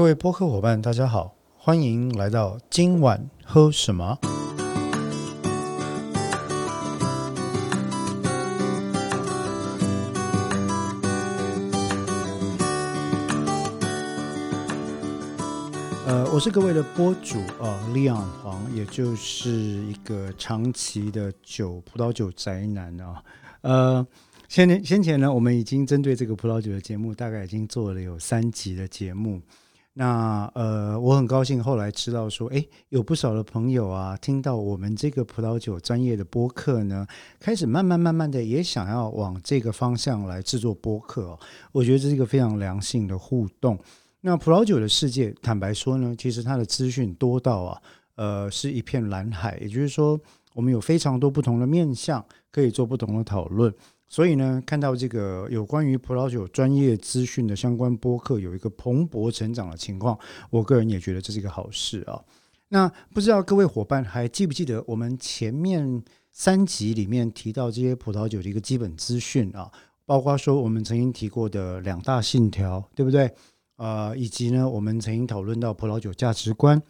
各位播客伙伴，大家好，欢迎来到今晚喝什么。呃，我是各位的播主啊，Leon 黄，也就是一个长期的酒葡萄酒宅男啊。呃，先前先前呢，我们已经针对这个葡萄酒的节目，大概已经做了有三集的节目。那呃，我很高兴后来知道说，哎，有不少的朋友啊，听到我们这个葡萄酒专业的播客呢，开始慢慢慢慢的也想要往这个方向来制作播客哦。我觉得这是一个非常良性的互动。那葡萄酒的世界，坦白说呢，其实它的资讯多到啊，呃，是一片蓝海。也就是说，我们有非常多不同的面向可以做不同的讨论。所以呢，看到这个有关于葡萄酒专业资讯的相关播客有一个蓬勃成长的情况，我个人也觉得这是一个好事啊。那不知道各位伙伴还记不记得我们前面三集里面提到这些葡萄酒的一个基本资讯啊？包括说我们曾经提过的两大信条，对不对？呃，以及呢，我们曾经讨论到葡萄酒价值观。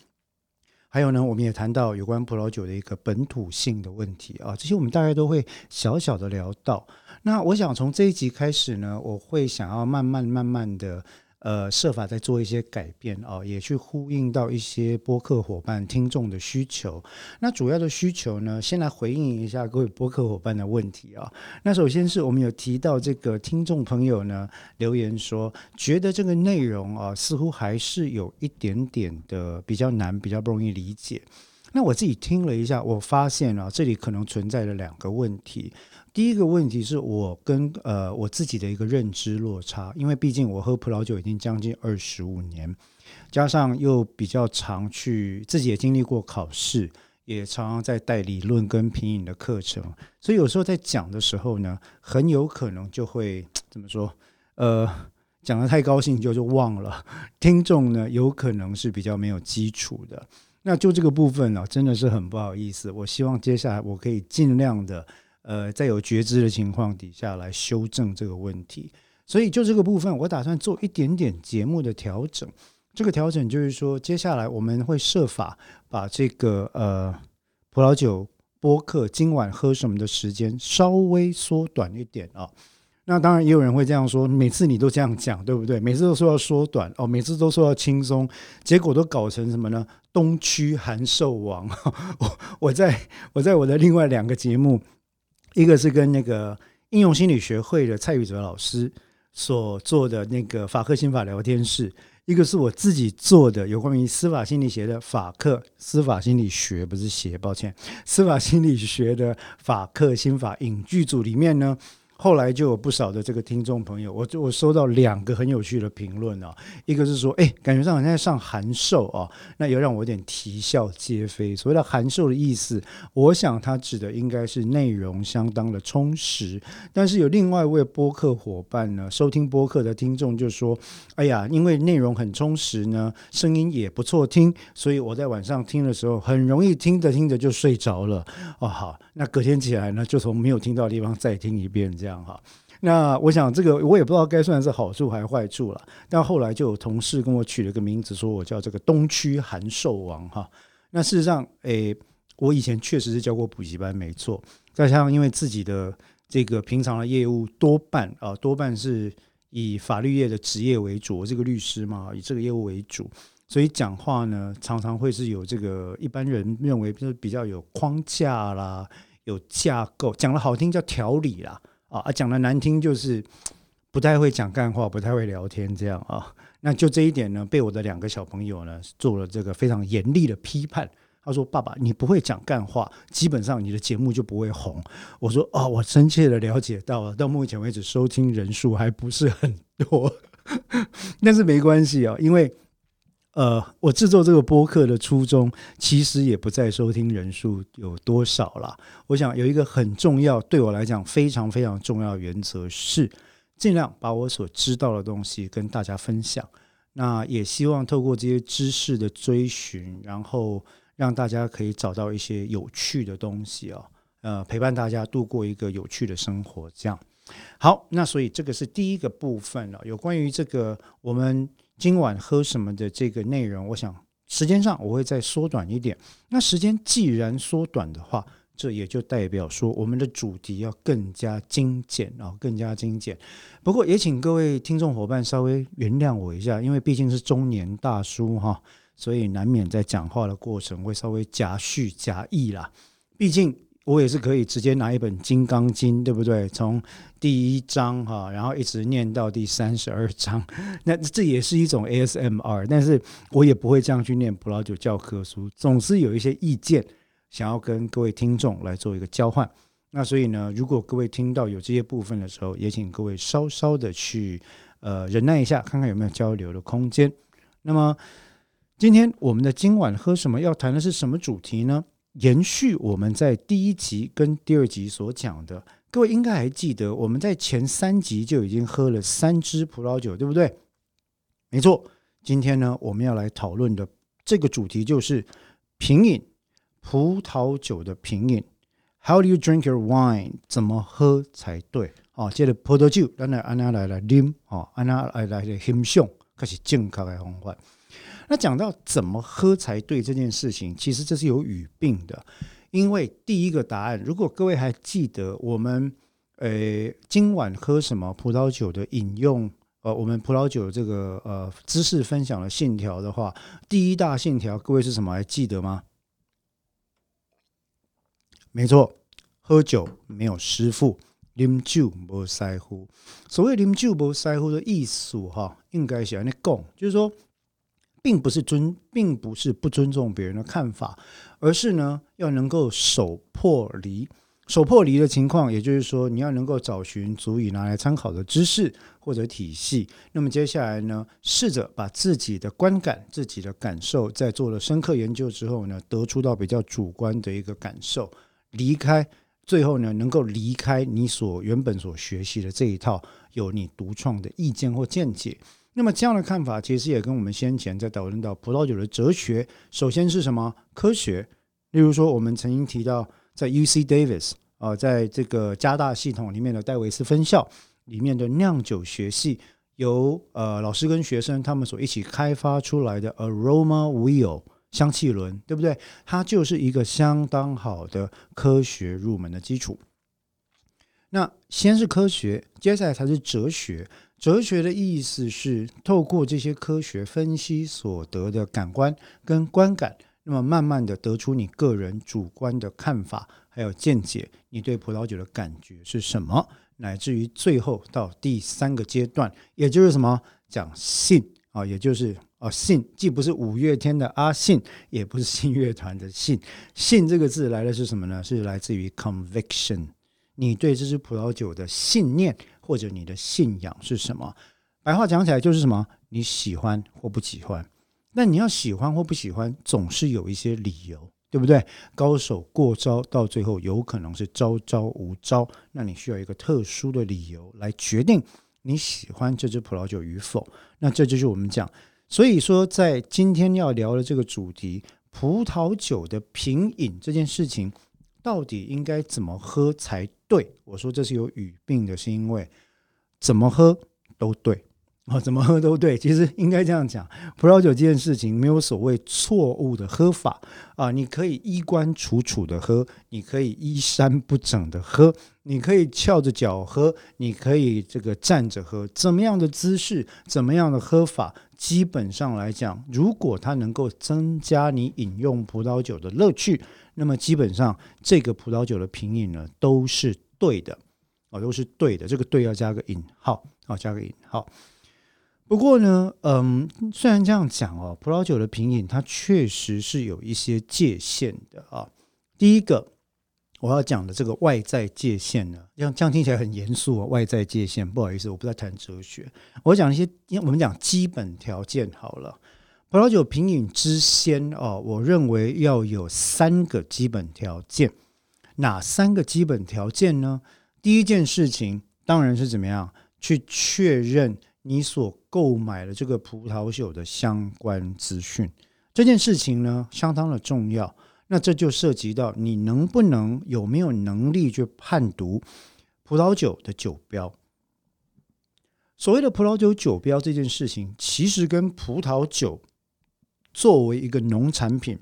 还有呢，我们也谈到有关葡萄酒的一个本土性的问题啊，这些我们大概都会小小的聊到。那我想从这一集开始呢，我会想要慢慢慢慢的。呃，设法在做一些改变啊，也去呼应到一些播客伙伴、听众的需求。那主要的需求呢，先来回应一下各位播客伙伴的问题啊。那首先是我们有提到这个听众朋友呢留言说，觉得这个内容啊，似乎还是有一点点的比较难，比较不容易理解。那我自己听了一下，我发现啊，这里可能存在着两个问题。第一个问题是我跟呃我自己的一个认知落差，因为毕竟我喝葡萄酒已经将近二十五年，加上又比较常去自己也经历过考试，也常常在带理论跟品饮的课程，所以有时候在讲的时候呢，很有可能就会 怎么说？呃，讲的太高兴就就忘了，听众呢有可能是比较没有基础的。那就这个部分呢，真的是很不好意思。我希望接下来我可以尽量的。呃，在有觉知的情况底下来修正这个问题，所以就这个部分，我打算做一点点节目的调整。这个调整就是说，接下来我们会设法把这个呃葡萄酒播客今晚喝什么的时间稍微缩短一点啊。那当然也有人会这样说，每次你都这样讲，对不对？每次都说要缩短哦，每次都说要轻松，结果都搞成什么呢？东区函授王。我我在我在我的另外两个节目。一个是跟那个应用心理学会的蔡宇哲老师所做的那个法克心法聊天室，一个是我自己做的有关于司法心理学的法克司法心理学不是学，抱歉，司法心理学的法克心法影剧组里面呢。后来就有不少的这个听众朋友，我就我收到两个很有趣的评论啊，一个是说，哎，感觉上好像在上函授啊，那有让我有点啼笑皆非。所谓的函授的意思，我想他指的应该是内容相当的充实。但是有另外一位播客伙伴呢，收听播客的听众就说，哎呀，因为内容很充实呢，声音也不错听，所以我在晚上听的时候很容易听着听着就睡着了。哦，好，那隔天起来呢，就从没有听到的地方再听一遍这样。这样哈，那我想这个我也不知道该算是好处还是坏处了。但后来就有同事跟我取了个名字，说我叫这个东区函授王哈。那事实上，诶，我以前确实是教过补习班，没错。再加上因为自己的这个平常的业务多半啊，多半是以法律业的职业为主，我这个律师嘛，以这个业务为主，所以讲话呢常常会是有这个一般人认为就是比较有框架啦，有架构，讲的好听叫条理啦。啊，讲的难听就是不太会讲干话，不太会聊天，这样啊。那就这一点呢，被我的两个小朋友呢做了这个非常严厉的批判。他说：“爸爸，你不会讲干话，基本上你的节目就不会红。”我说：“哦，我深切的了解到了，到目前为止收听人数还不是很多，但是没关系啊，因为。”呃，我制作这个播客的初衷，其实也不在收听人数有多少啦。我想有一个很重要，对我来讲非常非常重要的原则是，尽量把我所知道的东西跟大家分享。那也希望透过这些知识的追寻，然后让大家可以找到一些有趣的东西啊，呃，陪伴大家度过一个有趣的生活。这样好，那所以这个是第一个部分了，有关于这个我们。今晚喝什么的这个内容，我想时间上我会再缩短一点。那时间既然缩短的话，这也就代表说我们的主题要更加精简啊，更加精简。不过也请各位听众伙伴稍微原谅我一下，因为毕竟是中年大叔哈，所以难免在讲话的过程会稍微夹叙夹议啦。毕竟。我也是可以直接拿一本《金刚经》，对不对？从第一章哈，然后一直念到第三十二章，那这也是一种 ASMR。但是我也不会这样去念葡萄酒教科书，总是有一些意见想要跟各位听众来做一个交换。那所以呢，如果各位听到有这些部分的时候，也请各位稍稍的去呃忍耐一下，看看有没有交流的空间。那么今天我们的今晚喝什么？要谈的是什么主题呢？延续我们在第一集跟第二集所讲的，各位应该还记得，我们在前三集就已经喝了三支葡萄酒，对不对？没错，今天呢，我们要来讨论的这个主题就是品饮葡萄酒的品饮。How do you drink your wine？怎么喝才对？哦，接着葡萄酒，咱来安娜来来啉，哦，安娜来来来欣赏，开始正确的方法。那讲到怎么喝才对这件事情，其实这是有语病的。因为第一个答案，如果各位还记得我们呃今晚喝什么葡萄酒的饮用，呃，我们葡萄酒这个呃知识分享的信条的话，第一大信条，各位是什么？还记得吗？没错，喝酒没有师傅，啉酒不在乎。所谓啉酒不在乎的意思，哈，应该是安尼讲，就是说。并不是尊，并不是不尊重别人的看法，而是呢，要能够守破离。守破离的情况，也就是说，你要能够找寻足以拿来参考的知识或者体系。那么接下来呢，试着把自己的观感、自己的感受，在做了深刻研究之后呢，得出到比较主观的一个感受，离开，最后呢，能够离开你所原本所学习的这一套，有你独创的意见或见解。那么这样的看法，其实也跟我们先前在讨论到葡萄酒的哲学，首先是什么科学？例如说，我们曾经提到在 U C Davis 啊，在这个加大系统里面的戴维斯分校里面的酿酒学系，由呃老师跟学生他们所一起开发出来的 Aroma Wheel 香气轮，对不对？它就是一个相当好的科学入门的基础。那先是科学，接下来才是哲学。哲学的意思是透过这些科学分析所得的感官跟观感，那么慢慢的得出你个人主观的看法还有见解，你对葡萄酒的感觉是什么，乃至于最后到第三个阶段，也就是什么讲信啊，也就是啊信，既不是五月天的阿信，也不是信乐团的信，信这个字来的是什么呢？是来自于 conviction，你对这支葡萄酒的信念。或者你的信仰是什么？白话讲起来就是什么？你喜欢或不喜欢？那你要喜欢或不喜欢，总是有一些理由，对不对？高手过招，到最后有可能是招招无招。那你需要一个特殊的理由来决定你喜欢这支葡萄酒与否。那这就是我们讲，所以说在今天要聊的这个主题——葡萄酒的品饮这件事情。到底应该怎么喝才对？我说这是有语病的，是因为怎么喝都对啊，怎么喝都对。其实应该这样讲，葡萄酒这件事情没有所谓错误的喝法啊。你可以衣冠楚楚的喝，你可以衣衫不整的喝，你可以翘着脚喝，你可以这个站着喝，怎么样的姿势，怎么样的喝法，基本上来讲，如果它能够增加你饮用葡萄酒的乐趣。那么基本上，这个葡萄酒的品饮呢，都是对的，啊，都是对的。这个“对”要加个引号，啊，加个引号。不过呢，嗯，虽然这样讲哦，葡萄酒的品饮它确实是有一些界限的啊。第一个我要讲的这个外在界限呢，这样这样听起来很严肃啊。外在界限，不好意思，我不在谈哲学，我讲一些，因为我们讲基本条件好了。葡萄酒品饮之先哦，我认为要有三个基本条件。哪三个基本条件呢？第一件事情当然是怎么样去确认你所购买的这个葡萄酒的相关资讯。这件事情呢，相当的重要。那这就涉及到你能不能有没有能力去判读葡萄酒的酒标。所谓的葡萄酒酒标这件事情，其实跟葡萄酒作为一个农产品，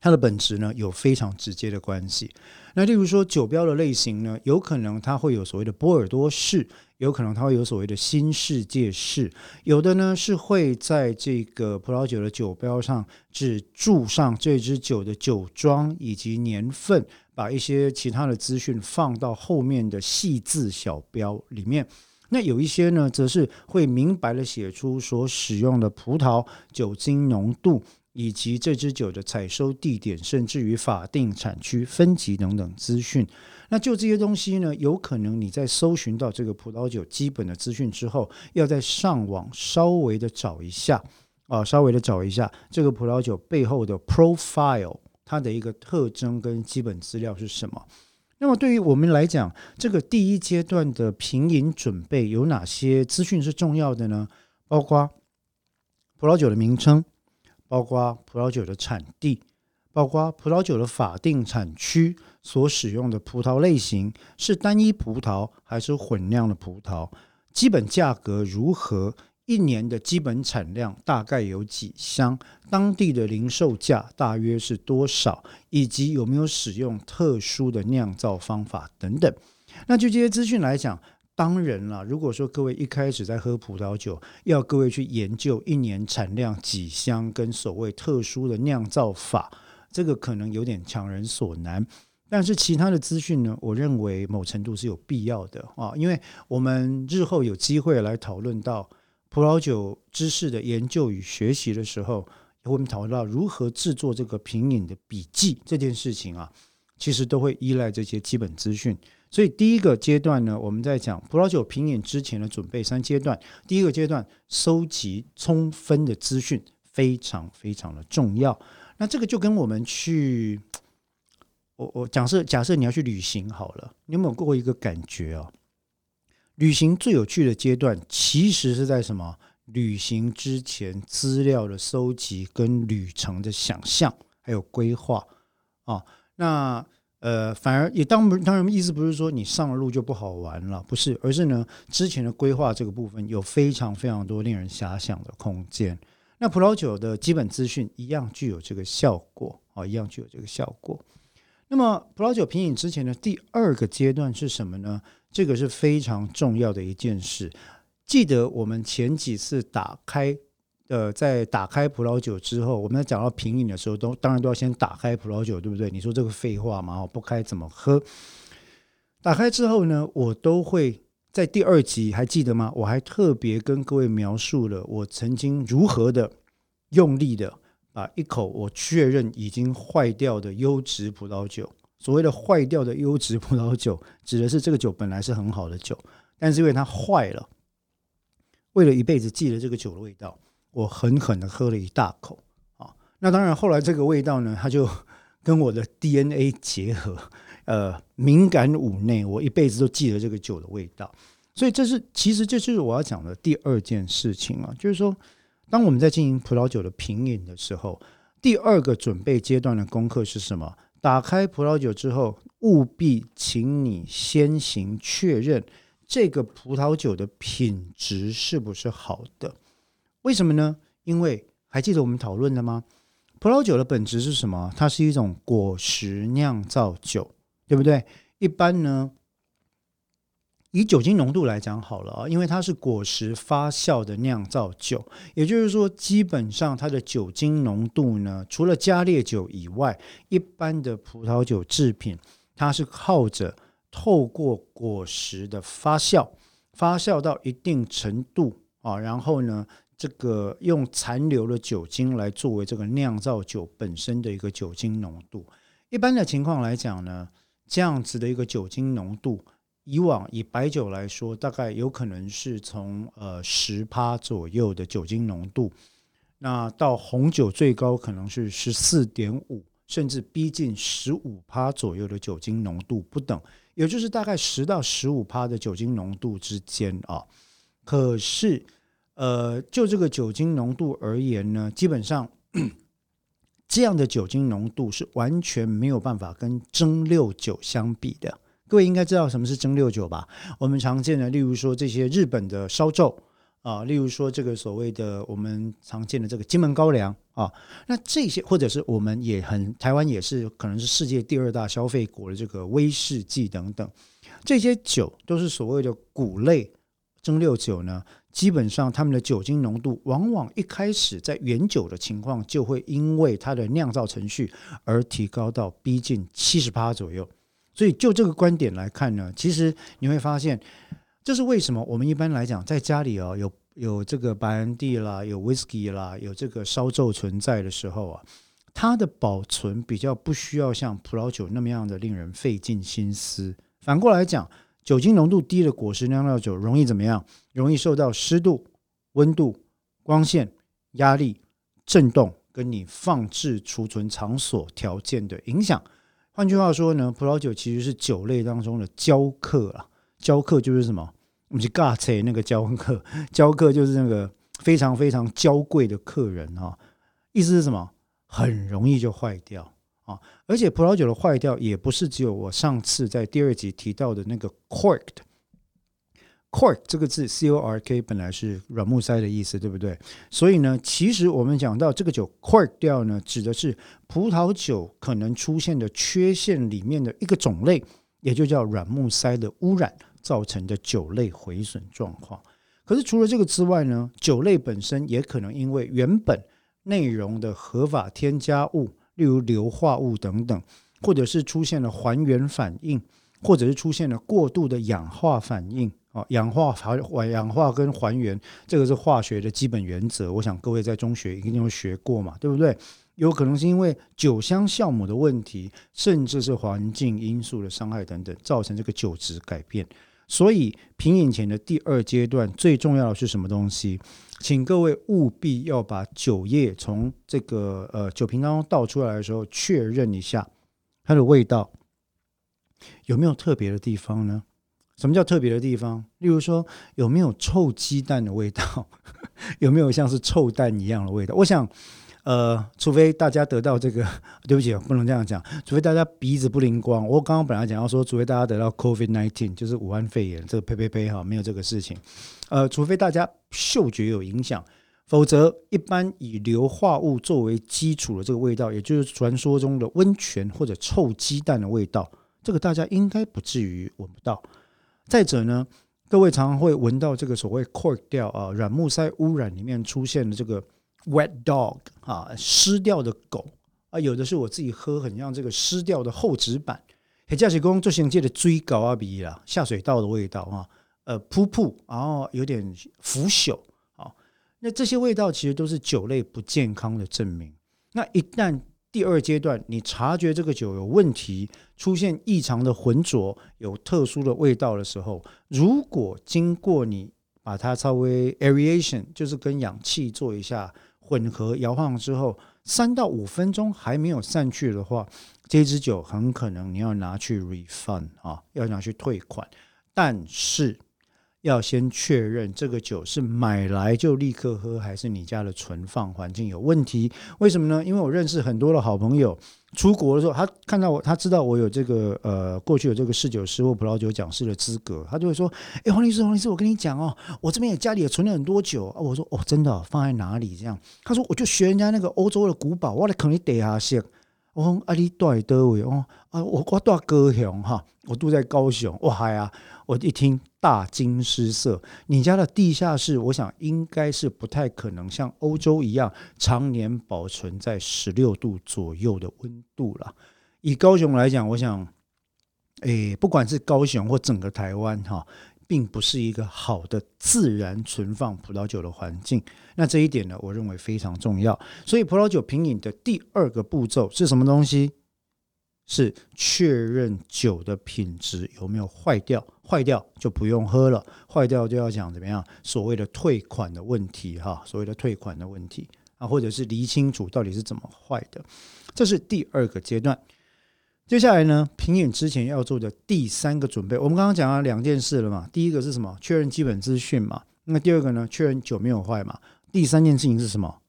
它的本质呢有非常直接的关系。那例如说酒标的类型呢，有可能它会有所谓的波尔多式，有可能它会有所谓的新世界式，有的呢是会在这个葡萄酒的酒标上只注上这支酒的酒庄以及年份，把一些其他的资讯放到后面的细字小标里面。那有一些呢，则是会明白的写出所使用的葡萄酒精浓度，以及这支酒的采收地点，甚至于法定产区分级等等资讯。那就这些东西呢，有可能你在搜寻到这个葡萄酒基本的资讯之后，要在上网稍微的找一下啊，稍微的找一下这个葡萄酒背后的 profile，它的一个特征跟基本资料是什么。那么对于我们来讲，这个第一阶段的品饮准备有哪些资讯是重要的呢？包括葡萄酒的名称，包括葡萄酒的产地，包括葡萄酒的法定产区所使用的葡萄类型是单一葡萄还是混酿的葡萄，基本价格如何。一年的基本产量大概有几箱？当地的零售价大约是多少？以及有没有使用特殊的酿造方法等等？那就这些资讯来讲，当然了，如果说各位一开始在喝葡萄酒，要各位去研究一年产量几箱跟所谓特殊的酿造法，这个可能有点强人所难。但是其他的资讯呢，我认为某程度是有必要的啊，因为我们日后有机会来讨论到。葡萄酒知识的研究与学习的时候，我们讨论到如何制作这个品饮的笔记这件事情啊，其实都会依赖这些基本资讯。所以第一个阶段呢，我们在讲葡萄酒品饮之前的准备三阶段。第一个阶段，收集充分的资讯非常非常的重要。那这个就跟我们去，我我假设假设你要去旅行好了，你有没有过一个感觉啊？旅行最有趣的阶段，其实是在什么？旅行之前资料的收集、跟旅程的想象，还有规划啊。那呃，反而也当当然意思不是说你上了路就不好玩了，不是，而是呢，之前的规划这个部分有非常非常多令人遐想的空间。那葡萄酒的基本资讯一样具有这个效果啊，一样具有这个效果。那么葡萄酒品饮之前的第二个阶段是什么呢？这个是非常重要的一件事。记得我们前几次打开，呃，在打开葡萄酒之后，我们在讲到品饮的时候，都当然都要先打开葡萄酒，对不对？你说这个废话吗？不开怎么喝？打开之后呢，我都会在第二集还记得吗？我还特别跟各位描述了我曾经如何的用力的把一口我确认已经坏掉的优质葡萄酒。所谓的坏掉的优质葡萄酒，指的是这个酒本来是很好的酒，但是因为它坏了，为了一辈子记得这个酒的味道，我狠狠的喝了一大口啊！那当然，后来这个味道呢，它就 跟我的 DNA 结合，呃，敏感五内，我一辈子都记得这个酒的味道。所以这是其实这就是我要讲的第二件事情啊，就是说，当我们在进行葡萄酒的品饮的时候，第二个准备阶段的功课是什么？打开葡萄酒之后，务必请你先行确认这个葡萄酒的品质是不是好的。为什么呢？因为还记得我们讨论的吗？葡萄酒的本质是什么？它是一种果实酿造酒，对不对？一般呢。以酒精浓度来讲好了啊，因为它是果实发酵的酿造酒，也就是说，基本上它的酒精浓度呢，除了加烈酒以外，一般的葡萄酒制品，它是靠着透过果实的发酵，发酵到一定程度啊，然后呢，这个用残留的酒精来作为这个酿造酒本身的一个酒精浓度。一般的情况来讲呢，这样子的一个酒精浓度。以往以白酒来说，大概有可能是从呃十趴左右的酒精浓度，那到红酒最高可能是十四点五，甚至逼近十五趴左右的酒精浓度不等，也就是大概十到十五趴的酒精浓度之间啊。可是，呃，就这个酒精浓度而言呢，基本上 这样的酒精浓度是完全没有办法跟蒸馏酒相比的。各位应该知道什么是蒸馏酒吧？我们常见的，例如说这些日本的烧酎啊，例如说这个所谓的我们常见的这个金门高粱啊，那这些或者是我们也很台湾也是可能是世界第二大消费国的这个威士忌等等，这些酒都是所谓的谷类蒸馏酒呢。基本上，它们的酒精浓度往往一开始在原酒的情况，就会因为它的酿造程序而提高到逼近七十八左右。所以，就这个观点来看呢，其实你会发现，这是为什么我们一般来讲在家里哦，有有这个白兰地啦，有 whisky 啦，有这个烧酎存在的时候啊，它的保存比较不需要像葡萄酒那么样的令人费尽心思。反过来讲。酒精浓度低的果实酿造酒容易怎么样？容易受到湿度、温度、光线、压力、震动跟你放置储存场所条件的影响。换句话说呢，葡萄酒其实是酒类当中的教客啊。教客就是什么？我们去尬车那个教客，教客就是那个非常非常娇贵的客人啊。意思是什么？很容易就坏掉。啊，而且葡萄酒的坏掉也不是只有我上次在第二集提到的那个 cork 的 cork 这个字 c o r k 本来是软木塞的意思，对不对？所以呢，其实我们讲到这个酒 cork 掉呢，指的是葡萄酒可能出现的缺陷里面的一个种类，也就叫软木塞的污染造成的酒类毁损状况。可是除了这个之外呢，酒类本身也可能因为原本内容的合法添加物。例如硫化物等等，或者是出现了还原反应，或者是出现了过度的氧化反应哦，氧化还氧化跟还原，这个是化学的基本原则。我想各位在中学一定会学过嘛，对不对？有可能是因为酒香酵母的问题，甚至是环境因素的伤害等等，造成这个酒质改变。所以品饮前的第二阶段最重要的是什么东西？请各位务必要把酒液从这个呃酒瓶当中倒出来的时候，确认一下它的味道有没有特别的地方呢？什么叫特别的地方？例如说有没有臭鸡蛋的味道？有没有像是臭蛋一样的味道？我想。呃，除非大家得到这个，对不起，不能这样讲。除非大家鼻子不灵光，我刚刚本来讲要说，除非大家得到 COVID nineteen，就是武汉肺炎，这个呸呸呸哈，没有这个事情。呃，除非大家嗅觉有影响，否则一般以硫化物作为基础的这个味道，也就是传说中的温泉或者臭鸡蛋的味道，这个大家应该不至于闻不到。再者呢，各位常常会闻到这个所谓 cork 掉啊，软木塞污染里面出现的这个。Wet dog 啊，湿掉的狗啊，有的是我自己喝，很像这个湿掉的厚纸板。黑驾驶工做行界的追高啊比啦，下水道的味道啊，呃，噗噗，然后有点腐朽啊。那这些味道其实都是酒类不健康的证明。那一旦第二阶段你察觉这个酒有问题，出现异常的浑浊，有特殊的味道的时候，如果经过你把它稍微 aeration，就是跟氧气做一下。混合摇晃之后，三到五分钟还没有散去的话，这支酒很可能你要拿去 refund 啊，要拿去退款。但是要先确认这个酒是买来就立刻喝，还是你家的存放环境有问题？为什么呢？因为我认识很多的好朋友。出国的时候，他看到我，他知道我有这个呃，过去有这个侍酒师或葡萄酒讲师的资格，他就会说：“哎，黄律师，黄律师，我跟你讲哦，我这边也家里也存了很多酒啊。”我说：“哦，真的，放在哪里？”这样，他说：“我就学人家那个欧洲的古堡，我来肯定得下先。”我说：“啊，你住在多位哦？啊，我我住高雄哈，我住在高雄。哇嗨呀！我一听大惊失色。你家的地下室，我想应该是不太可能像欧洲一样常年保存在十六度左右的温度了。以高雄来讲，我想，诶，不管是高雄或整个台湾哈。”并不是一个好的自然存放葡萄酒的环境，那这一点呢，我认为非常重要。所以，葡萄酒品饮的第二个步骤是什么东西？是确认酒的品质有没有坏掉，坏掉就不用喝了，坏掉就要讲怎么样？所谓的退款的问题，哈，所谓的退款的问题啊，或者是厘清楚到底是怎么坏的，这是第二个阶段。接下来呢，品饮之前要做的第三个准备，我们刚刚讲了两件事了嘛。第一个是什么？确认基本资讯嘛。那第二个呢？确认酒没有坏嘛。第三件事情是什么？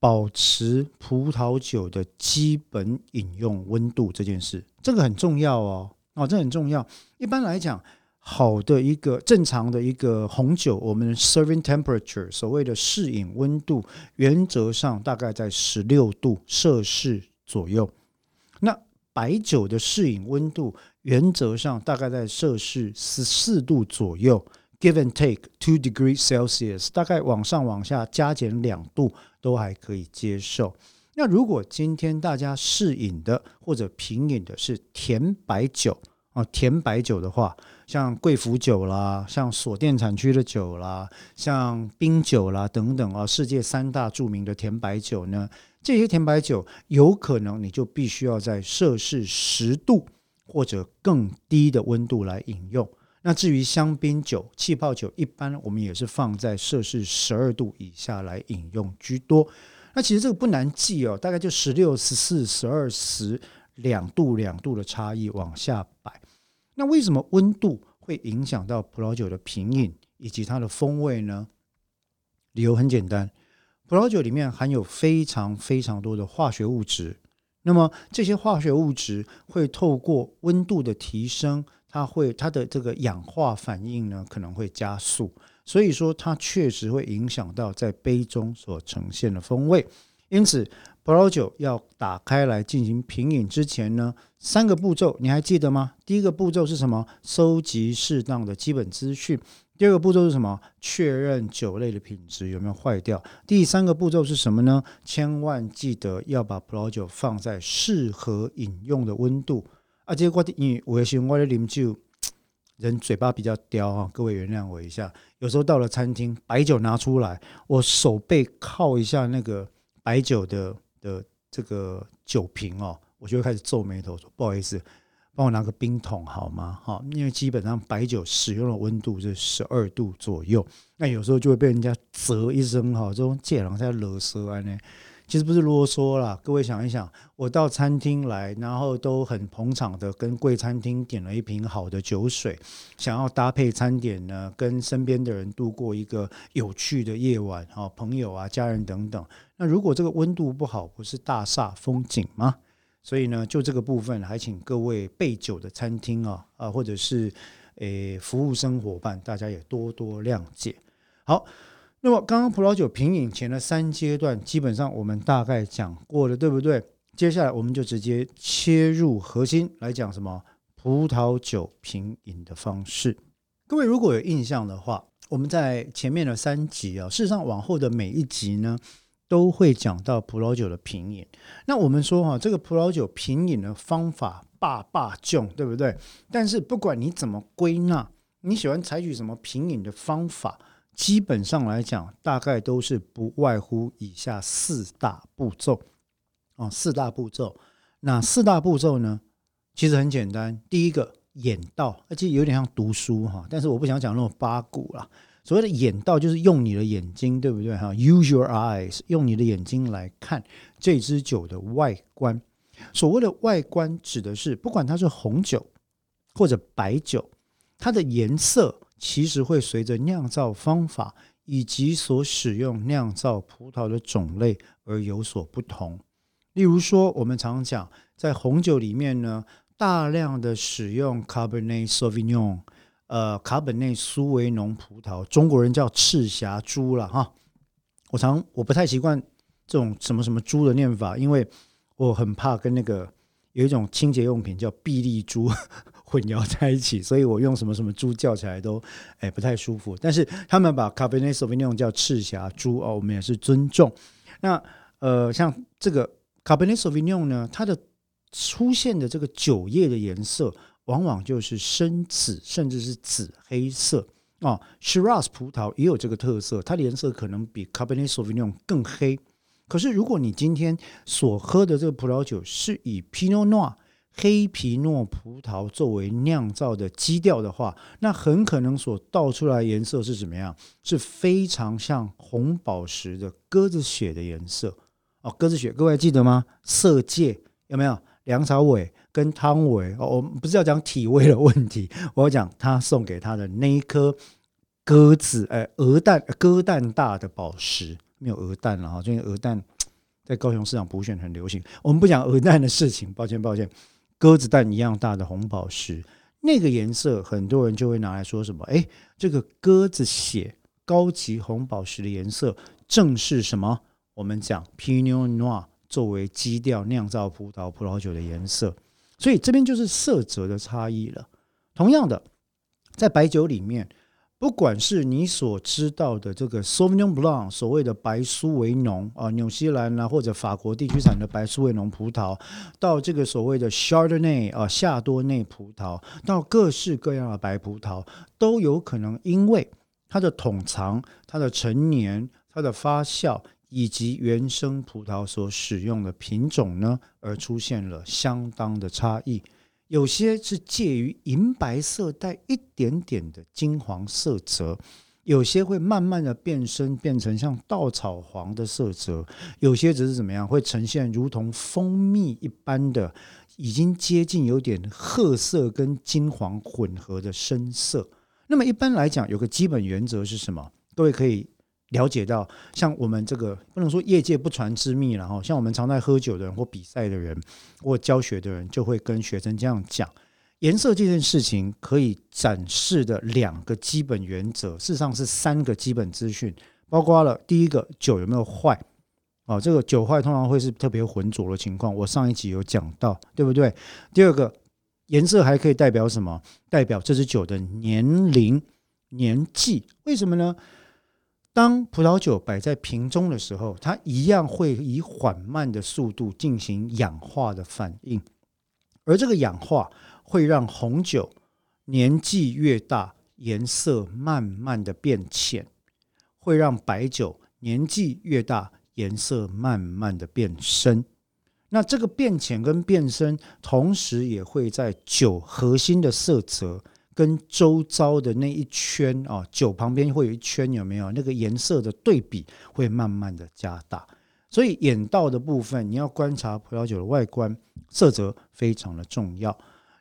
保持葡萄酒的基本饮用温度这件事，这个很重要哦。哦，这很重要。一般来讲，好的一个正常的一个红酒，我们的 serving temperature 所谓的适饮温度，原则上大概在十六度摄氏左右。那白酒的适饮温度原则上大概在摄氏十四度左右，give and take two degrees Celsius，大概往上往下加减两度都还可以接受。那如果今天大家试饮的或者品饮的是甜白酒啊，甜白酒的话，像贵腐酒啦，像锁店产区的酒啦，像冰酒啦等等啊，世界三大著名的甜白酒呢，这些甜白酒有可能你就必须要在摄氏十度或者更低的温度来饮用。那至于香槟酒、气泡酒，一般我们也是放在摄氏十二度以下来饮用居多。那其实这个不难记哦，大概就十六、十四、十二、十两度、两度的差异往下摆。那为什么温度会影响到葡萄酒的品饮以及它的风味呢？理由很简单，葡萄酒里面含有非常非常多的化学物质，那么这些化学物质会透过温度的提升，它会它的这个氧化反应呢可能会加速。所以说，它确实会影响到在杯中所呈现的风味。因此，葡萄酒要打开来进行品饮之前呢，三个步骤你还记得吗？第一个步骤是什么？收集适当的基本资讯。第二个步骤是什么？确认酒类的品质有没有坏掉。第三个步骤是什么呢？千万记得要把葡萄酒放在适合饮用的温度。啊，这我你我喜欢我的啉酒。人嘴巴比较刁哈，各位原谅我一下。有时候到了餐厅，白酒拿出来，我手背靠一下那个白酒的的这个酒瓶哦，我就会开始皱眉头，说不好意思，帮我拿个冰桶好吗？哈，因为基本上白酒使用的温度是十二度左右，那有时候就会被人家啧一声哈，这种借狼在勒舌啊呢。其实不是啰嗦啦，各位想一想，我到餐厅来，然后都很捧场的跟贵餐厅点了一瓶好的酒水，想要搭配餐点呢，跟身边的人度过一个有趣的夜晚，哈，朋友啊、家人等等。那如果这个温度不好，不是大煞风景吗？所以呢，就这个部分，还请各位备酒的餐厅啊，啊，或者是诶服务生伙伴，大家也多多谅解。好。那么，刚刚葡萄酒品饮前的三阶段，基本上我们大概讲过了，对不对？接下来我们就直接切入核心来讲什么葡萄酒品饮的方式。各位如果有印象的话，我们在前面的三集啊，事实上往后的每一集呢，都会讲到葡萄酒的品饮。那我们说哈，这个葡萄酒品饮的方法霸霸重，对不对？但是不管你怎么归纳，你喜欢采取什么品饮的方法？基本上来讲，大概都是不外乎以下四大步骤哦。四大步骤，那四大步骤呢？其实很简单。第一个，眼道，而且有点像读书哈，但是我不想讲那种八股啦。所谓的眼道，就是用你的眼睛，对不对哈？Use your eyes，用你的眼睛来看这支酒的外观。所谓的外观，指的是不管它是红酒或者白酒，它的颜色。其实会随着酿造方法以及所使用酿造葡萄的种类而有所不同。例如说，我们常讲在红酒里面呢，大量的使用 Cabernet Sauvignon，呃，卡本内苏维农葡萄，中国人叫赤霞珠了哈。我常我不太习惯这种什么什么珠的念法，因为我很怕跟那个有一种清洁用品叫碧丽珠。混淆在一起，所以我用什么什么猪叫起来都哎不太舒服。但是他们把 Cabernet Sauvignon 叫赤霞珠哦，我们也是尊重。那呃，像这个 Cabernet Sauvignon 呢，它的出现的这个酒液的颜色往往就是深紫，甚至是紫黑色啊。Shiraz 葡萄也有这个特色，它的颜色可能比 Cabernet Sauvignon 更黑。可是如果你今天所喝的这个葡萄酒是以 Pinot Noir 黑皮诺葡萄作为酿造的基调的话，那很可能所倒出来颜色是怎么样？是非常像红宝石的鸽子血的颜色哦。鸽子血，各位记得吗？色戒有没有？梁朝伟跟汤唯哦，我们不是要讲体味的问题，我要讲他送给他的那一颗鸽子，哎，鹅蛋鸽蛋大的宝石，没有鹅蛋了哈，最近鹅蛋在高雄市场补选很流行，我们不讲鹅蛋的事情，抱歉抱歉。鸽子蛋一样大的红宝石，那个颜色很多人就会拿来说什么？哎，这个鸽子血高级红宝石的颜色，正是什么？我们讲 Pinot Noir 作为基调酿造葡萄葡萄酒的颜色。所以这边就是色泽的差异了。同样的，在白酒里面。不管是你所知道的这个 Sauvignon Blanc，所谓的白苏维农啊，纽西兰啊或者法国地区产的白苏维农葡萄，到这个所谓的 Chardonnay 啊夏多内葡萄，到各式各样的白葡萄，都有可能因为它的桶藏、它的陈年、它的发酵以及原生葡萄所使用的品种呢，而出现了相当的差异。有些是介于银白色带一点点的金黄色泽，有些会慢慢的变深变成像稻草黄的色泽，有些只是怎么样会呈现如同蜂蜜一般的，已经接近有点褐色跟金黄混合的深色。那么一般来讲，有个基本原则是什么？各位可以。了解到，像我们这个不能说业界不传之秘了哈，像我们常在喝酒的人或比赛的人或教学的人，就会跟学生这样讲：颜色这件事情可以展示的两个基本原则，事实上是三个基本资讯，包括了第一个酒有没有坏啊？这个酒坏通常会是特别浑浊的情况，我上一集有讲到，对不对？第二个颜色还可以代表什么？代表这支酒的年龄、年纪，为什么呢？当葡萄酒摆在瓶中的时候，它一样会以缓慢的速度进行氧化的反应，而这个氧化会让红酒年纪越大，颜色慢慢的变浅，会让白酒年纪越大，颜色慢慢的变深。那这个变浅跟变深，同时也会在酒核心的色泽。跟周遭的那一圈啊，酒旁边会有一圈，有没有那个颜色的对比会慢慢的加大？所以眼道的部分，你要观察葡萄酒的外观色泽非常的重要。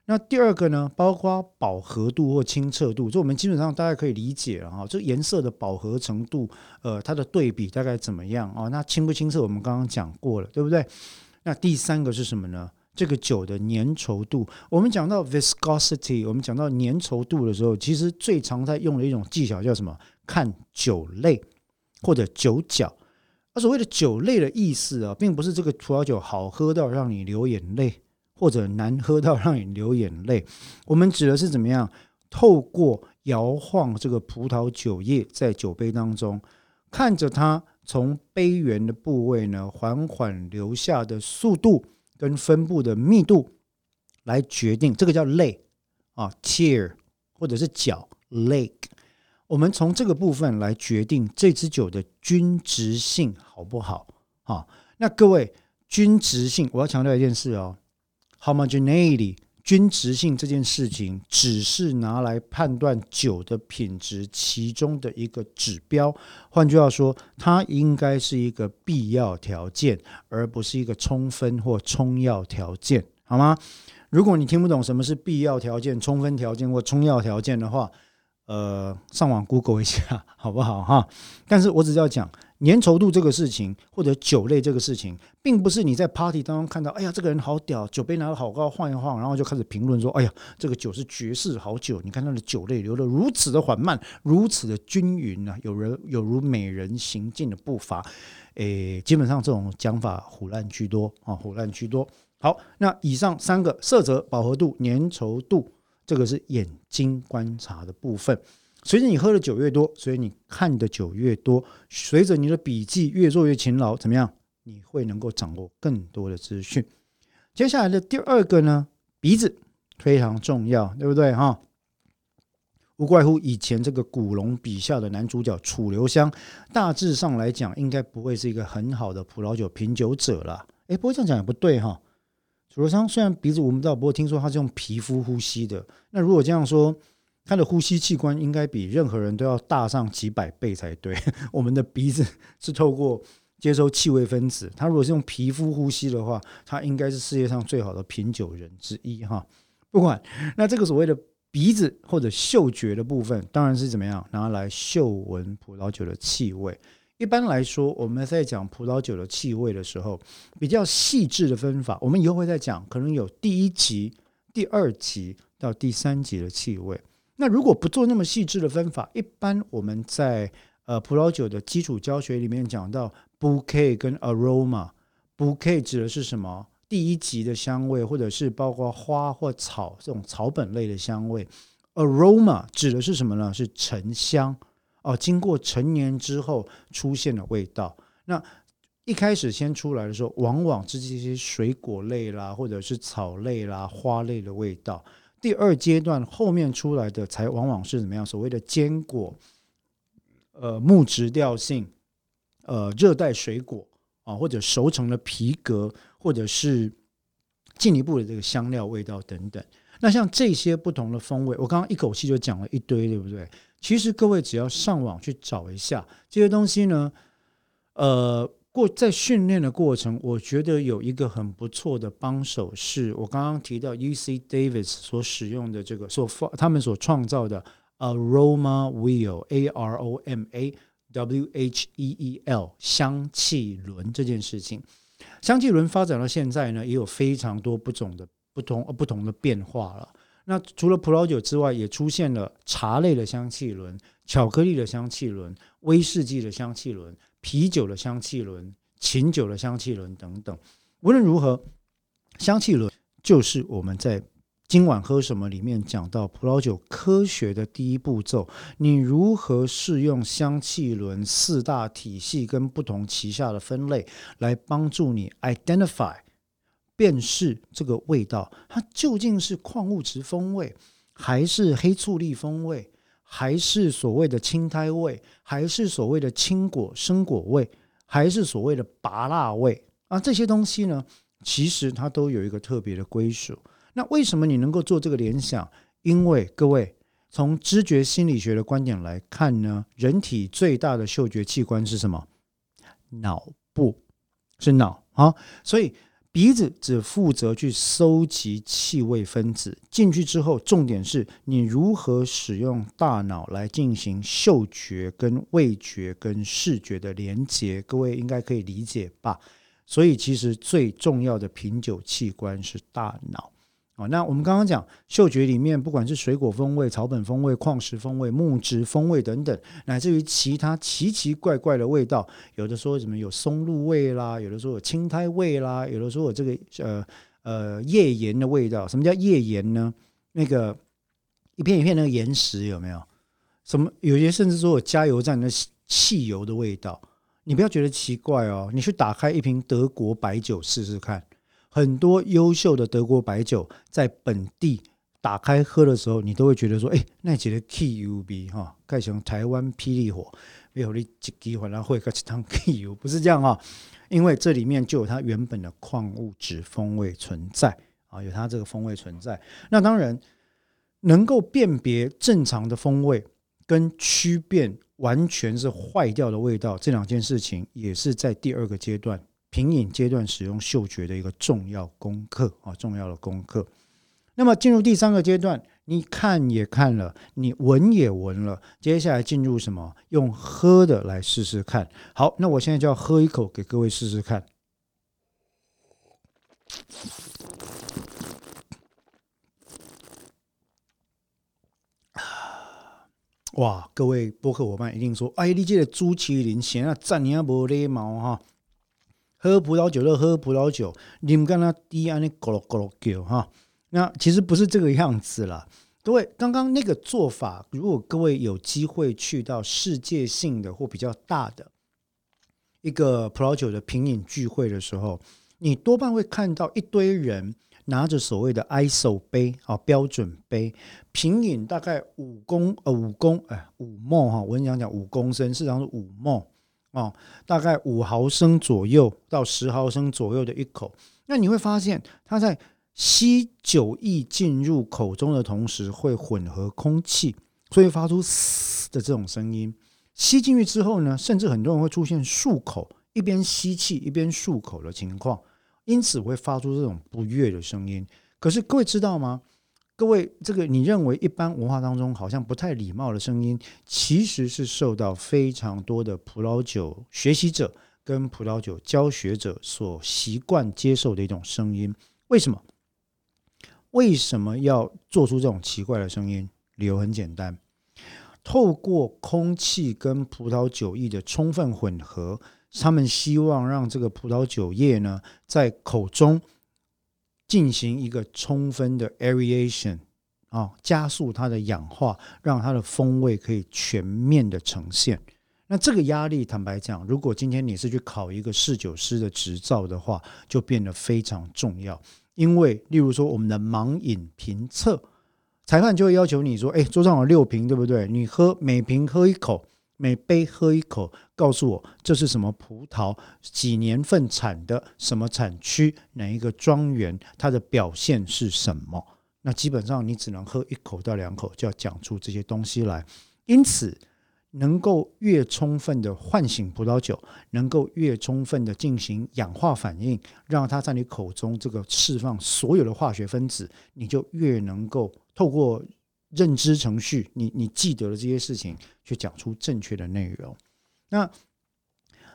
那第二个呢，包括饱和度或清澈度，这我们基本上大家可以理解了哈。这颜色的饱和程度，呃，它的对比大概怎么样啊？那清不清澈，我们刚刚讲过了，对不对？那第三个是什么呢？这个酒的粘稠度，我们讲到 viscosity，我们讲到粘稠度的时候，其实最常在用的一种技巧叫什么？看酒类或者酒角。而所谓的酒类的意思啊，并不是这个葡萄酒好喝到让你流眼泪，或者难喝到让你流眼泪。我们指的是怎么样？透过摇晃这个葡萄酒液在酒杯当中，看着它从杯缘的部位呢，缓缓流下的速度。跟分布的密度来决定，这个叫类啊，tear 或者是角 lake。我们从这个部分来决定这支酒的均值性好不好啊？那各位均值性，我要强调一件事哦，homogeneity。均值性这件事情只是拿来判断酒的品质其中的一个指标，换句话说，它应该是一个必要条件，而不是一个充分或充要条件，好吗？如果你听不懂什么是必要条件、充分条件或充要条件的话，呃，上网 Google 一下好不好哈？但是我只要讲。粘稠度这个事情，或者酒类这个事情，并不是你在 party 当中看到，哎呀，这个人好屌，酒杯拿得好高，晃一晃，然后就开始评论说，哎呀，这个酒是绝世好酒，你看他的酒类流得如此的缓慢，如此的均匀啊，有人有如美人行进的步伐，诶，基本上这种讲法胡乱居多啊，胡乱居多。好，那以上三个色泽、饱和度、粘稠度，这个是眼睛观察的部分。随着你喝的酒越多，所以你看的酒越多，随着你的笔记越做越勤劳，怎么样？你会能够掌握更多的资讯。接下来的第二个呢，鼻子非常重要，对不对？哈，无怪乎以前这个古龙笔下的男主角楚留香，大致上来讲，应该不会是一个很好的葡萄酒品酒者了。哎，不过这样讲也不对哈。楚留香虽然鼻子闻不到，不过听说他是用皮肤呼吸的。那如果这样说，他的呼吸器官应该比任何人都要大上几百倍才对。我们的鼻子是透过接收气味分子，他如果是用皮肤呼吸的话，他应该是世界上最好的品酒人之一哈。不管那这个所谓的鼻子或者嗅觉的部分，当然是怎么样拿来嗅闻葡萄酒的气味。一般来说，我们在讲葡萄酒的气味的时候，比较细致的分法，我们以后会再讲，可能有第一级、第二级到第三级的气味。那如果不做那么细致的分法，一般我们在呃葡萄酒的基础教学里面讲到 bouquet 跟 aroma，bouquet 指的是什么？第一级的香味，或者是包括花或草这种草本类的香味。aroma 指的是什么呢？是沉香哦，经过陈年之后出现的味道。那一开始先出来的时候，往往是这些水果类啦，或者是草类啦、花类的味道。第二阶段后面出来的才往往是怎么样？所谓的坚果，呃，木质调性，呃，热带水果啊，或者熟成的皮革，或者是进一步的这个香料味道等等。那像这些不同的风味，我刚刚一口气就讲了一堆，对不对？其实各位只要上网去找一下这些东西呢，呃，过在训练的过程，我觉得有一个很不错的帮手，是我刚刚提到 U C Davis 所使用的这个所发他们所创造的 Aroma Wheel A R O M A W H E E L 香气轮这件事情。香气轮发展到现在呢，也有非常多不种的。不同呃不同的变化了。那除了葡萄酒之外，也出现了茶类的香气轮、巧克力的香气轮、威士忌的香气轮、啤酒的香气轮、琴酒的香气轮等等。无论如何，香气轮就是我们在今晚喝什么里面讲到葡萄酒科学的第一步骤。你如何适用香气轮四大体系跟不同旗下的分类，来帮助你 identify。辨识这个味道，它究竟是矿物质风味，还是黑醋栗风味，还是所谓的青苔味，还是所谓的青果生果味，还是所谓的拔辣味啊？这些东西呢，其实它都有一个特别的归属。那为什么你能够做这个联想？因为各位从知觉心理学的观点来看呢，人体最大的嗅觉器官是什么？脑部是脑啊，所以。鼻子只负责去收集气味分子进去之后，重点是你如何使用大脑来进行嗅觉、跟味觉、跟视觉的连接。各位应该可以理解吧？所以其实最重要的品酒器官是大脑。哦，那我们刚刚讲嗅觉里面，不管是水果风味、草本风味、矿石风味、木质风味等等，乃至于其他奇奇怪怪的味道，有的说什么有松露味啦，有的说有青苔味啦，有的说有这个呃呃页岩的味道。什么叫页岩呢？那个一片一片那个岩石有没有？什么有些甚至说有加油站的汽油的味道。你不要觉得奇怪哦，你去打开一瓶德国白酒试试看。很多优秀的德国白酒在本地打开喝的时候，你都会觉得说：“哎，那几个 K U B 哈，盖成台湾霹雳火，没有你几几回来会盖一趟 K U，不是这样啊？因为这里面就有它原本的矿物质风味存在啊，有它这个风味存在。那当然能够辨别正常的风味跟区辨完全是坏掉的味道，这两件事情也是在第二个阶段。品饮阶段使用嗅觉的一个重要功课啊，重要的功课。那么进入第三个阶段，你看也看了，你闻也闻了，接下来进入什么？用喝的来试试看。好，那我现在就要喝一口给各位试试看。哇，各位播客伙伴一定说：“哎，你这个朱麒麟显啊，赞你啊，无礼貌哈。”喝葡萄酒就喝葡萄酒，你们跟他滴安尼咕噜咕噜叫哈。那其实不是这个样子啦。各位，刚刚那个做法，如果各位有机会去到世界性的或比较大的一个葡萄酒的品饮聚会的时候，你多半会看到一堆人拿着所谓的 ISO 杯啊标准杯品饮，大概五公呃五公哎五梦哈，我跟你讲讲五公升，事实上是五沫。哦，大概五毫升左右到十毫升左右的一口，那你会发现它在吸酒液进入口中的同时，会混合空气，所以发出嘶的这种声音。吸进去之后呢，甚至很多人会出现漱口，一边吸气一边漱口的情况，因此会发出这种不悦的声音。可是各位知道吗？各位，这个你认为一般文化当中好像不太礼貌的声音，其实是受到非常多的葡萄酒学习者跟葡萄酒教学者所习惯接受的一种声音。为什么？为什么要做出这种奇怪的声音？理由很简单，透过空气跟葡萄酒液的充分混合，他们希望让这个葡萄酒液呢在口中。进行一个充分的 aeration 啊，加速它的氧化，让它的风味可以全面的呈现。那这个压力，坦白讲，如果今天你是去考一个侍酒师的执照的话，就变得非常重要。因为，例如说我们的盲饮评测，裁判就会要求你说：“哎，桌上有六瓶，对不对？你喝每瓶喝一口。”每杯喝一口，告诉我这是什么葡萄，几年份产的，什么产区，哪一个庄园，它的表现是什么？那基本上你只能喝一口到两口，就要讲出这些东西来。因此，能够越充分的唤醒葡萄酒，能够越充分的进行氧化反应，让它在你口中这个释放所有的化学分子，你就越能够透过。认知程序，你你记得了这些事情，去讲出正确的内容。那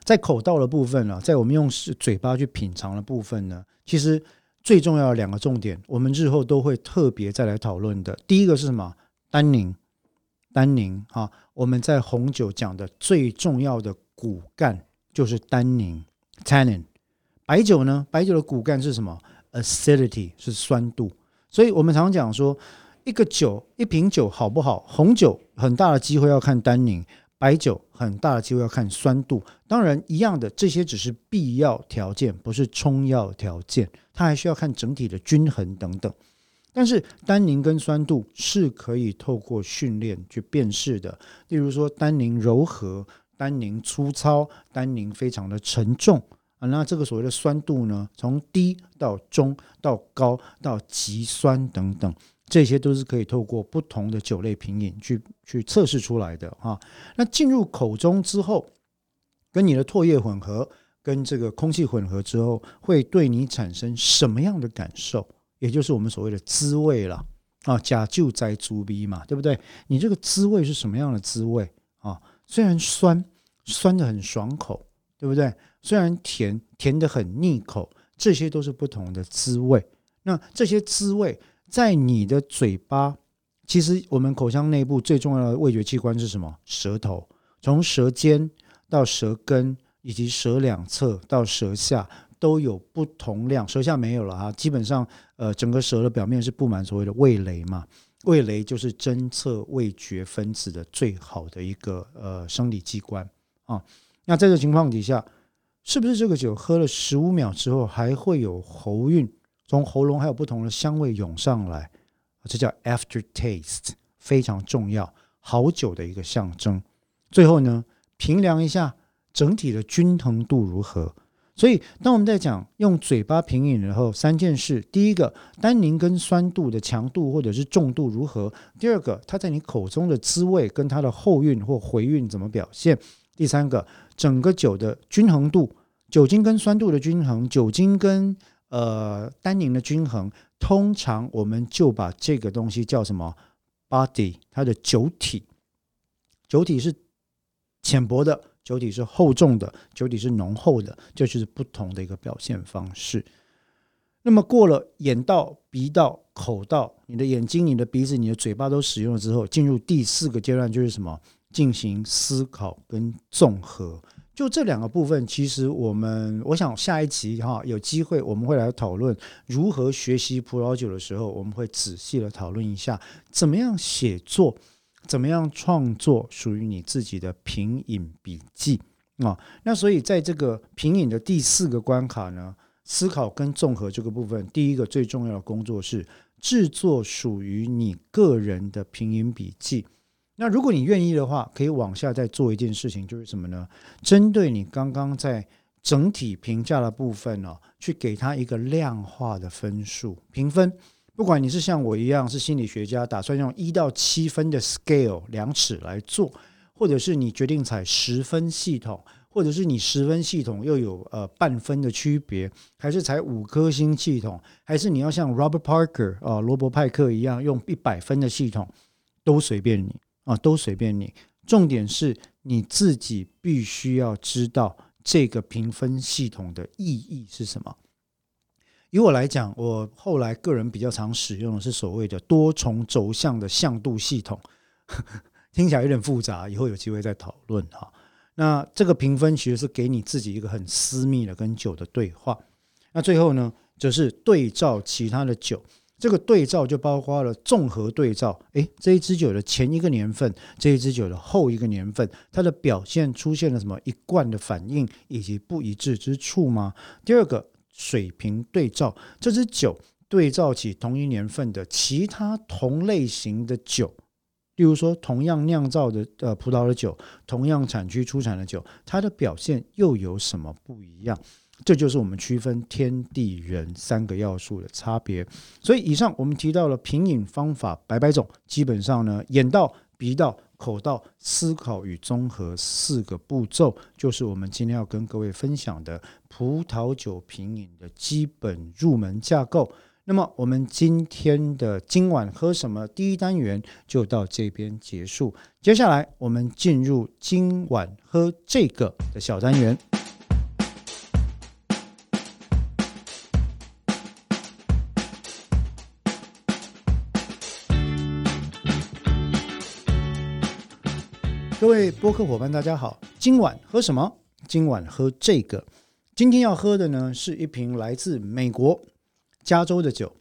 在口道的部分呢，在我们用是嘴巴去品尝的部分呢，其实最重要的两个重点，我们日后都会特别再来讨论的。第一个是什么？单宁，单宁啊，我们在红酒讲的最重要的骨干就是单宁 （tannin）。白酒呢，白酒的骨干是什么？acidity 是酸度。所以我们常讲说。一个酒，一瓶酒好不好？红酒很大的机会要看单宁，白酒很大的机会要看酸度。当然，一样的，这些只是必要条件，不是充要条件。它还需要看整体的均衡等等。但是，单宁跟酸度是可以透过训练去辨识的。例如说，单宁柔和、单宁粗糙、单宁非常的沉重啊。那这个所谓的酸度呢，从低到中到高到极酸等等。这些都是可以透过不同的酒类品饮去去测试出来的哈。那进入口中之后，跟你的唾液混合，跟这个空气混合之后，会对你产生什么样的感受？也就是我们所谓的滋味了啊。假就在猪鼻嘛，对不对？你这个滋味是什么样的滋味啊？虽然酸，酸的很爽口，对不对？虽然甜，甜的很腻口，这些都是不同的滋味。那这些滋味。在你的嘴巴，其实我们口腔内部最重要的味觉器官是什么？舌头。从舌尖到舌根，以及舌两侧到舌下，都有不同量。舌下没有了哈，基本上，呃，整个舌的表面是布满所谓的味蕾嘛。味蕾就是侦测味觉分子的最好的一个呃生理机关啊。那在这情况底下，是不是这个酒喝了十五秒之后还会有喉韵？从喉咙还有不同的香味涌上来，这叫 after taste，非常重要，好酒的一个象征。最后呢，评量一下整体的均衡度如何。所以，当我们在讲用嘴巴品饮的时候，三件事：第一个，单宁跟酸度的强度或者是重度如何；第二个，它在你口中的滋味跟它的后韵或回韵怎么表现；第三个，整个酒的均衡度，酒精跟酸度的均衡，酒精跟呃，单宁的均衡，通常我们就把这个东西叫什么？body，它的酒体，酒体是浅薄的，酒体是厚重的，酒体是浓厚的，这就是不同的一个表现方式。那么过了眼道、鼻道、口道，你的眼睛、你的鼻子、你的嘴巴都使用了之后，进入第四个阶段就是什么？进行思考跟综合。就这两个部分，其实我们我想下一期哈有机会我们会来讨论如何学习葡萄酒的时候，我们会仔细的讨论一下怎么样写作，怎么样创作属于你自己的品饮笔记啊。那所以在这个品饮的第四个关卡呢，思考跟综合这个部分，第一个最重要的工作是制作属于你个人的品饮笔记。那如果你愿意的话，可以往下再做一件事情，就是什么呢？针对你刚刚在整体评价的部分呢，去给他一个量化的分数评分。不管你是像我一样是心理学家，打算用一到七分的 scale 量尺来做，或者是你决定采十分系统，或者是你十分系统又有呃半分的区别，还是才五颗星系统，还是你要像 Robert Parker 啊罗伯派克一样用一百分的系统，都随便你啊，都随便你。重点是你自己必须要知道这个评分系统的意义是什么。以我来讲，我后来个人比较常使用的是所谓的多重轴向的向度系统，听起来有点复杂，以后有机会再讨论哈。那这个评分其实是给你自己一个很私密的跟酒的对话。那最后呢，就是对照其他的酒，这个对照就包括了综合对照，诶，这一支酒的前一个年份，这一支酒的后一个年份，它的表现出现了什么一贯的反应以及不一致之处吗？第二个。水平对照这支酒，对照起同一年份的其他同类型的酒，例如说同样酿造的呃葡萄的酒，同样产区出产的酒，它的表现又有什么不一样？这就是我们区分天地人三个要素的差别。所以以上我们提到了品饮方法百百种，基本上呢，眼到鼻到。口到思考与综合四个步骤，就是我们今天要跟各位分享的葡萄酒品饮的基本入门架构。那么，我们今天的今晚喝什么第一单元就到这边结束。接下来，我们进入今晚喝这个的小单元。各位播客伙伴，大家好！今晚喝什么？今晚喝这个。今天要喝的呢，是一瓶来自美国加州的酒。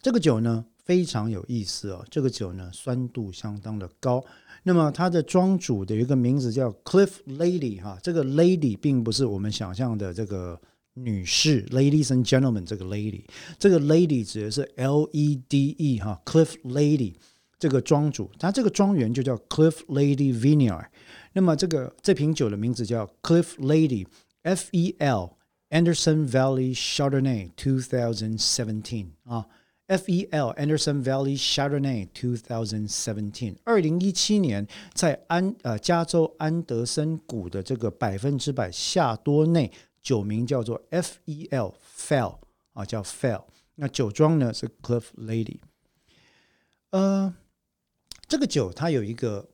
这个酒呢，非常有意思哦。这个酒呢，酸度相当的高。那么它的庄主的一个名字叫 Cliff Lady 哈。这个 Lady 并不是我们想象的这个女士，Ladies and Gentlemen 这个 Lady。这个 Lady 指的是 L E D E 哈，Cliff Lady。这个庄主，他这个庄园就叫 Cliff Lady Vineyard。那么这个这瓶酒的名字叫 Cliff Lady F E L Anderson Valley Chardonnay 2017啊，F E L Anderson Valley Chardonnay 2017，二零一七年在安呃加州安德森谷的这个百分之百夏多内酒名叫做 F E L Fell 啊，叫 Fell。那酒庄呢是 Cliff Lady，呃。这个酒它有一个，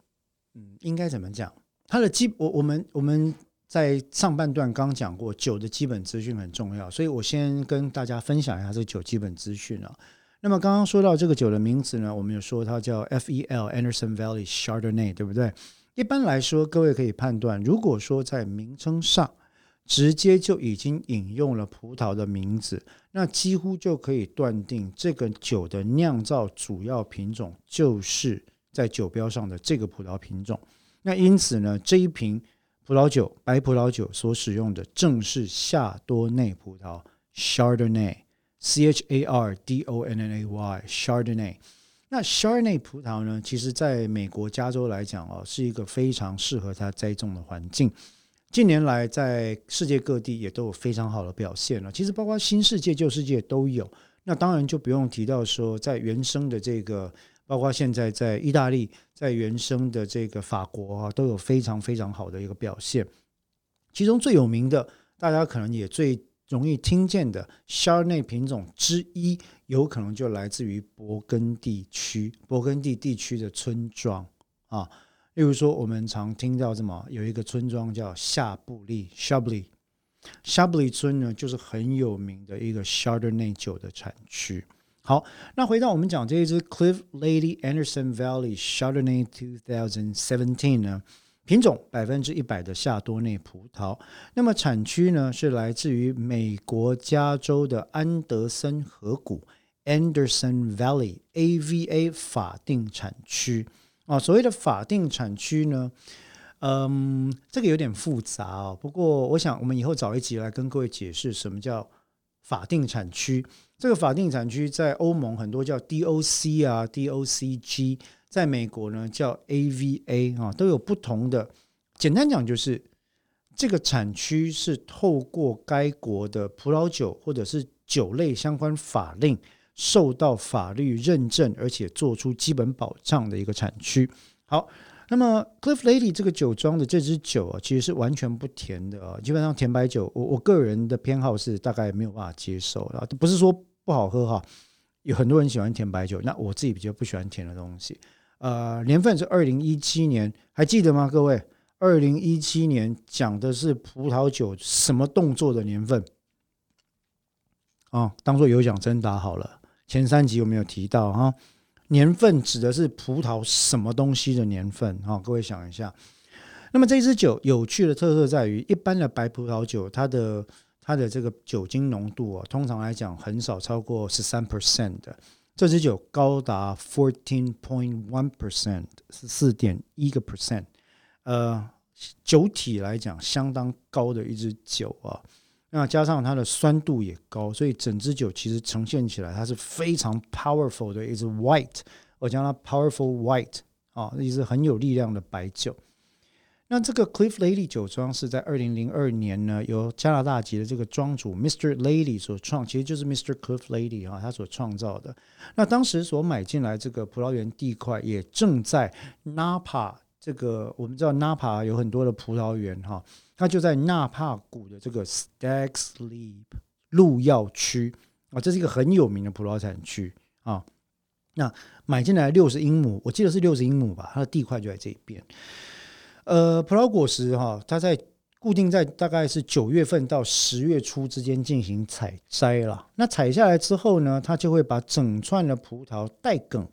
嗯，应该怎么讲？它的基我我们我们在上半段刚讲过，酒的基本资讯很重要，所以我先跟大家分享一下这个酒基本资讯啊。那么刚刚说到这个酒的名字呢，我们有说它叫 F E L Anderson Valley Chardonnay，对不对？一般来说，各位可以判断，如果说在名称上直接就已经引用了葡萄的名字，那几乎就可以断定这个酒的酿造主要品种就是。在酒标上的这个葡萄品种，那因此呢，这一瓶葡萄酒白葡萄酒所使用的正是夏多内葡萄 （Chardonnay），C H A R D O N N A Y，Chardonnay。那 Chardonnay 葡萄呢，其实在美国加州来讲哦，是一个非常适合它栽种的环境。近年来，在世界各地也都有非常好的表现了。其实包括新世界、旧世界都有。那当然就不用提到说，在原生的这个。包括现在在意大利，在原生的这个法国啊，都有非常非常好的一个表现。其中最有名的，大家可能也最容易听见的 Chardonnay 品种之一，有可能就来自于勃艮第区、勃艮第地区的村庄啊。例如说，我们常听到什么？有一个村庄叫夏布利 （Chablis），夏布利村呢，就是很有名的一个 Chardonnay 酒的产区。好，那回到我们讲这一支 Cliff Lady Anderson Valley Chardonnay 2017呢，品种百分之一百的夏多内葡萄，那么产区呢是来自于美国加州的安德森河谷 Anderson Valley AVA 法定产区啊。所谓的法定产区呢，嗯，这个有点复杂啊。不过我想我们以后找一集来跟各位解释什么叫法定产区。这个法定产区在欧盟很多叫 DOC 啊，DOCG，在美国呢叫 AVA 啊，都有不同的。简单讲就是，这个产区是透过该国的葡萄酒或者是酒类相关法令受到法律认证，而且做出基本保障的一个产区。好，那么 Cliff Lady 这个酒庄的这支酒啊，其实是完全不甜的啊，基本上甜白酒，我我个人的偏好是大概没有办法接受啊，不是说不好喝哈，有很多人喜欢甜白酒，那我自己比较不喜欢甜的东西。呃，年份是二零一七年，还记得吗？各位，二零一七年讲的是葡萄酒什么动作的年份？啊，当做有奖征答好了。前三集有没有提到哈？年份指的是葡萄什么东西的年份？哈，各位想一下。那么这支酒有趣的特色在于，一般的白葡萄酒，它的它的这个酒精浓度啊，通常来讲很少超过十三 percent 的。这支酒高达 fourteen point one percent，是四点一个 percent。呃，酒体来讲相当高的一支酒啊。那加上它的酸度也高，所以整支酒其实呈现起来它是非常 powerful 的一支 white，我叫它 powerful white 啊，一支很有力量的白酒。那这个 Cliff Lady 酒庄是在二零零二年呢，由加拿大籍的这个庄主 Mr. Lady 所创，其实就是 Mr. Cliff Lady 哈，他所创造的。那当时所买进来这个葡萄园地块，也正在 Napa 这个，我们知道 Napa 有很多的葡萄园哈。它就在纳帕谷的这个 Stag's Leap 路药区啊，这是一个很有名的葡萄产区啊。那买进来六十英亩，我记得是六十英亩吧，它的地块就在这边。呃，葡萄果实哈，它在固定在大概是九月份到十月初之间进行采摘了。那采下来之后呢，它就会把整串的葡萄带梗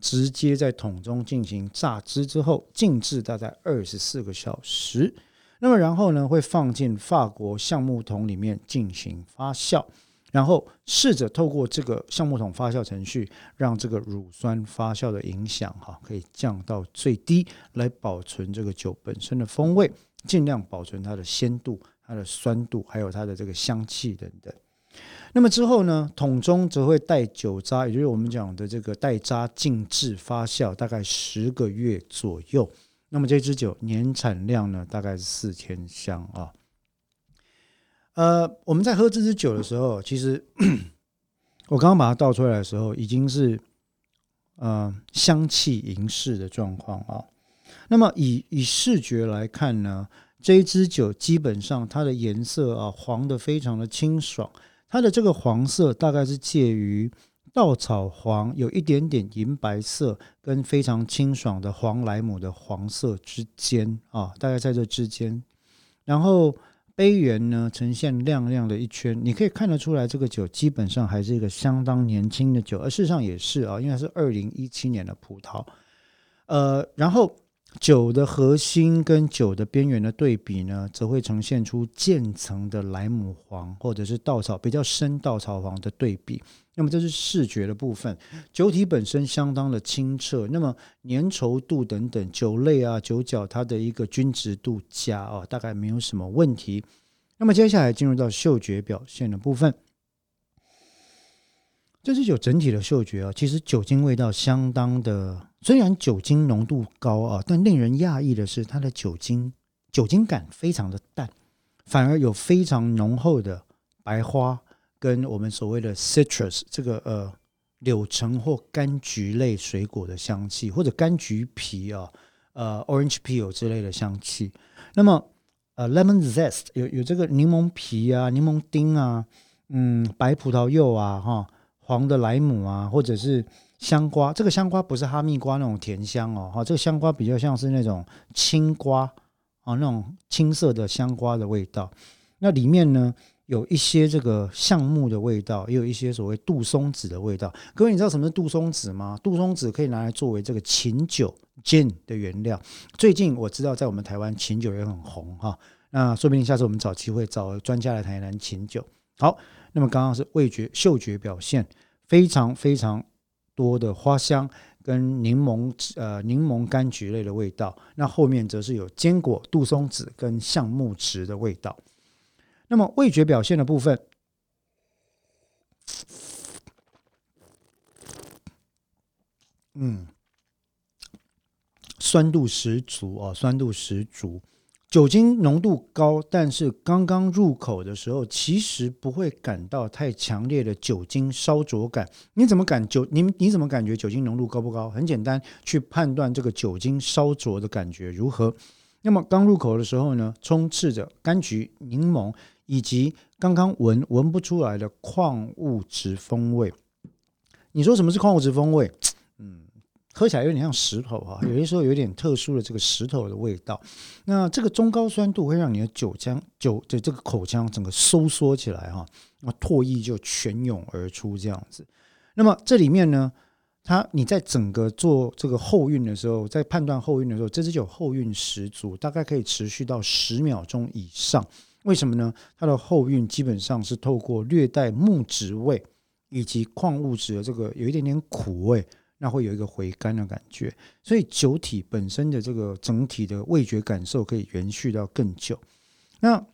直接在桶中进行榨汁，之后静置大概二十四个小时。那么然后呢，会放进法国橡木桶里面进行发酵，然后试着透过这个橡木桶发酵程序，让这个乳酸发酵的影响哈，可以降到最低，来保存这个酒本身的风味，尽量保存它的鲜度、它的酸度，还有它的这个香气等等。那么之后呢，桶中则会带酒渣，也就是我们讲的这个带渣静置发酵，大概十个月左右。那么这支酒年产量呢，大概是四千箱啊。呃，我们在喝这支酒的时候，其实 我刚刚把它倒出来的时候，已经是呃香气盈室的状况啊。那么以以视觉来看呢，这一支酒基本上它的颜色啊黄的非常的清爽，它的这个黄色大概是介于。稻草黄有一点点银白色，跟非常清爽的黄莱姆的黄色之间啊，大概在这之间。然后杯缘呢呈现亮亮的一圈，你可以看得出来，这个酒基本上还是一个相当年轻的酒，而事实上也是啊，因为是二零一七年的葡萄。呃，然后酒的核心跟酒的边缘的对比呢，则会呈现出渐层的莱姆黄或者是稻草比较深稻草黄的对比。那么这是视觉的部分，酒体本身相当的清澈，那么粘稠度等等，酒类啊、酒角它的一个均值度佳啊，大概没有什么问题。那么接下来进入到嗅觉表现的部分，这支酒整体的嗅觉啊，其实酒精味道相当的，虽然酒精浓度高啊，但令人讶异的是，它的酒精酒精感非常的淡，反而有非常浓厚的白花。跟我们所谓的 citrus 这个呃柳橙或柑橘类水果的香气，或者柑橘皮啊，呃 orange peel 之类的香气。那么呃 lemon zest 有有这个柠檬皮啊、柠檬丁啊，嗯，白葡萄柚啊，哈，黄的莱姆啊，或者是香瓜。这个香瓜不是哈密瓜那种甜香哦，哈，这个香瓜比较像是那种青瓜啊，那种青色的香瓜的味道。那里面呢？有一些这个橡木的味道，也有一些所谓杜松子的味道。各位，你知道什么是杜松子吗？杜松子可以拿来作为这个琴酒 gin 的原料。最近我知道在我们台湾琴酒也很红哈，那说不定下次我们找机会找专家来谈一谈琴酒。好，那么刚刚是味觉、嗅觉表现非常非常多的花香跟柠檬呃柠檬柑橘类的味道，那后面则是有坚果、杜松子跟橡木质的味道。那么味觉表现的部分，嗯，酸度十足啊，酸度十足，酒精浓度高，但是刚刚入口的时候，其实不会感到太强烈的酒精烧灼感。你怎么感酒？你你怎么感觉酒精浓度高不高？很简单，去判断这个酒精烧灼的感觉如何。那么刚入口的时候呢，充斥着柑橘、柠檬以及刚刚闻闻不出来的矿物质风味。你说什么是矿物质风味？喝起来有点像石头哈，有些时候有点特殊的这个石头的味道。那这个中高酸度会让你的酒腔酒的这个口腔整个收缩起来哈，那唾液就泉涌而出这样子。那么这里面呢，它你在整个做这个后韵的时候，在判断后韵的时候，这支酒后韵十足，大概可以持续到十秒钟以上。为什么呢？它的后韵基本上是透过略带木质味以及矿物质的这个有一点点苦味。那会有一个回甘的感觉，所以酒体本身的这个整体的味觉感受可以延续到更久。那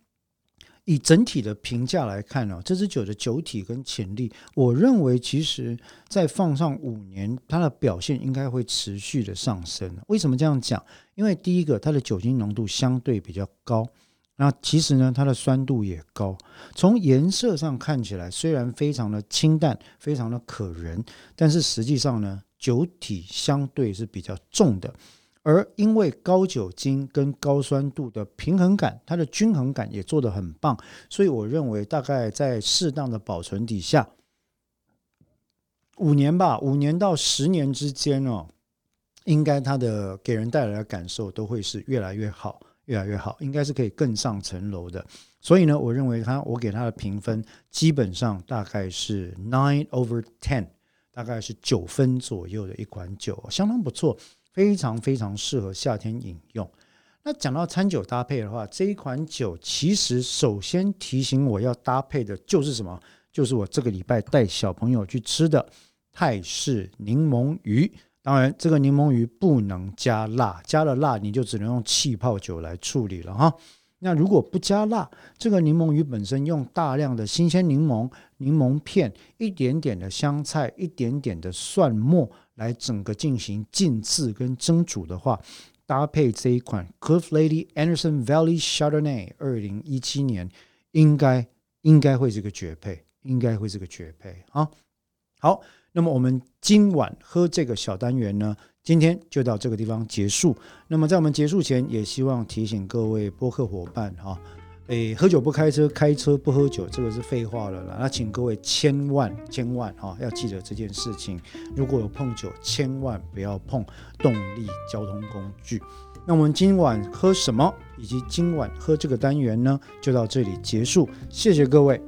以整体的评价来看呢，这支酒的酒体跟潜力，我认为其实再放上五年，它的表现应该会持续的上升。为什么这样讲？因为第一个，它的酒精浓度相对比较高，那其实呢，它的酸度也高。从颜色上看起来，虽然非常的清淡，非常的可人，但是实际上呢。酒体相对是比较重的，而因为高酒精跟高酸度的平衡感，它的均衡感也做得很棒，所以我认为大概在适当的保存底下，五年吧，五年到十年之间哦，应该它的给人带来的感受都会是越来越好，越来越好，应该是可以更上层楼的。所以呢，我认为它，我给它的评分基本上大概是 nine over ten。大概是九分左右的一款酒，相当不错，非常非常适合夏天饮用。那讲到餐酒搭配的话，这一款酒其实首先提醒我要搭配的就是什么？就是我这个礼拜带小朋友去吃的泰式柠檬鱼。当然，这个柠檬鱼不能加辣，加了辣你就只能用气泡酒来处理了哈。那如果不加辣，这个柠檬鱼本身用大量的新鲜柠檬、柠檬片、一点点的香菜、一点点的蒜末来整个进行浸渍跟蒸煮的话，搭配这一款 Cliff Lady Anderson Valley Chardonnay 二零一七年，应该应该会是个绝配，应该会是个绝配啊！好，那么我们今晚喝这个小单元呢？今天就到这个地方结束。那么在我们结束前，也希望提醒各位播客伙伴哈，诶，喝酒不开车，开车不喝酒，这个是废话了啦。那请各位千万千万哈，要记得这件事情。如果有碰酒，千万不要碰动力交通工具。那我们今晚喝什么，以及今晚喝这个单元呢，就到这里结束。谢谢各位。